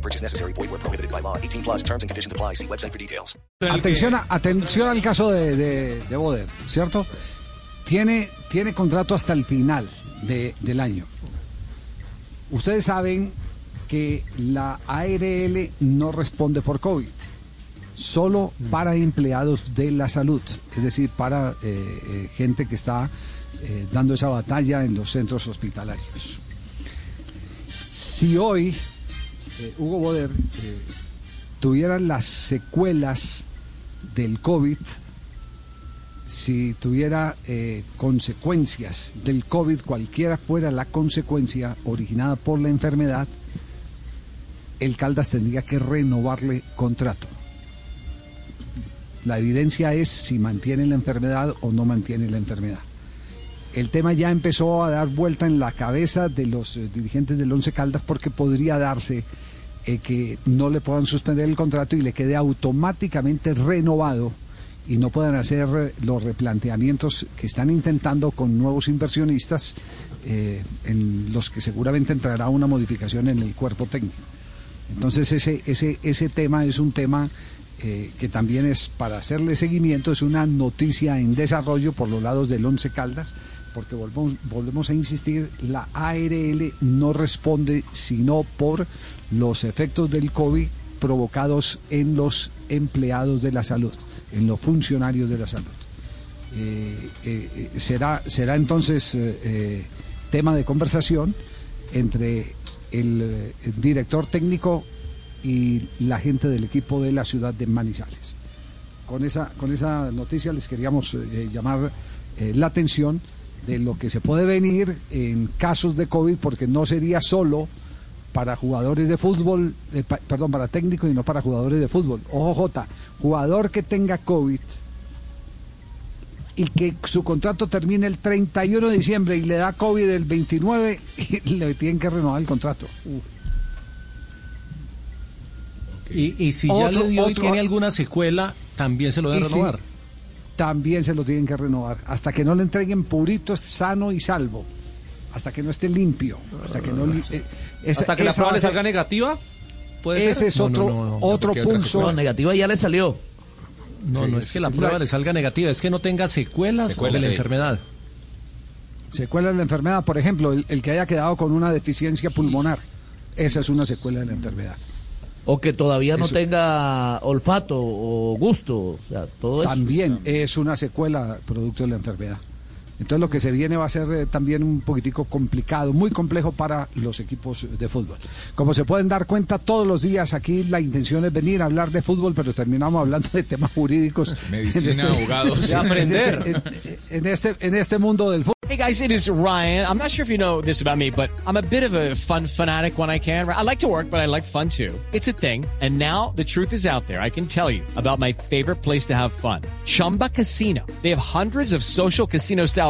No purchase necessary. Void where prohibited by law. 18 plus terms and conditions apply. See website for details. Atención, a- atención al caso de, de, de Boder, ¿cierto? Tiene, tiene contrato hasta el final de- del año. Ustedes saben que la ARL no responde por COVID, solo para empleados de la salud, es decir, para eh, eh, gente que está eh, dando esa batalla en los centros hospitalarios. Si hoy eh, Hugo Boder eh, tuviera las secuelas del COVID, si tuviera eh, consecuencias del COVID, cualquiera fuera la consecuencia originada por la enfermedad, el Caldas tendría que renovarle contrato. La evidencia es si mantiene la enfermedad o no mantiene la enfermedad. El tema ya empezó a dar vuelta en la cabeza de los eh, dirigentes del Once Caldas porque podría darse eh, que no le puedan suspender el contrato y le quede automáticamente renovado y no puedan hacer eh, los replanteamientos que están intentando con nuevos inversionistas en los que seguramente entrará una modificación en el cuerpo técnico. Entonces ese, ese, ese tema es un tema que también es para hacerle seguimiento, es una noticia en desarrollo por los lados del Once Caldas, porque volvemos, volvemos a insistir, la ARL no responde sino por los efectos del COVID provocados en los empleados de la salud, en los funcionarios de la salud. Eh, eh, eh, será, será entonces tema de conversación entre el, el director técnico y la gente del equipo de la ciudad de Manizales. Con esa, con esa noticia les queríamos llamar la atención de lo que se puede venir en casos de COVID, porque no sería solo para jugadores de fútbol, eh, pa- perdón, para técnicos y no para jugadores de fútbol. Ojo J, jugador que tenga COVID y que su contrato termine el 31 de diciembre y le da COVID el 29 y le tienen que renovar el contrato. Y, y si ya Otro- le dio y tiene alguna secuela, también se lo deben si- renovar. También se lo tienen que renovar, hasta que no le entreguen purito, sano y salvo, hasta que no esté limpio, hasta que no... li- eh, esa- Hasta que la prueba le salga negativa. ¿Puede Ese ser? es otro, no, no, no, otro pulso. No, negativa ya le salió. No, Sí, no es- es que la prueba la- le salga negativa, es que no tenga secuelas, Secuelas, de la sí. enfermedad. Secuela de la enfermedad, por ejemplo, el, el que haya quedado con una deficiencia pulmonar. Esa es una secuela de la enfermedad. O que todavía no Eso. tenga olfato o gusto. O sea, todo eso. También es una secuela producto de la enfermedad. Entonces lo que se viene va a ser eh, también un poquitico complicado, muy complejo para los equipos de fútbol. Como se pueden dar cuenta, todos los días aquí la intención es venir a hablar de fútbol, pero terminamos hablando de temas jurídicos. Medicina, En abogados. De aprender. En este, en- en este, en este mundo del fútbol. Hey guys, it is Ryan. I'm not sure if you know this about me, but I'm a bit of a fun fanatic when I can. I like to work, but I like fun too. It's a thing. And now the truth is out there. I can tell you about my favorite place to have fun. Chumba Casino. They have hundreds of social casino style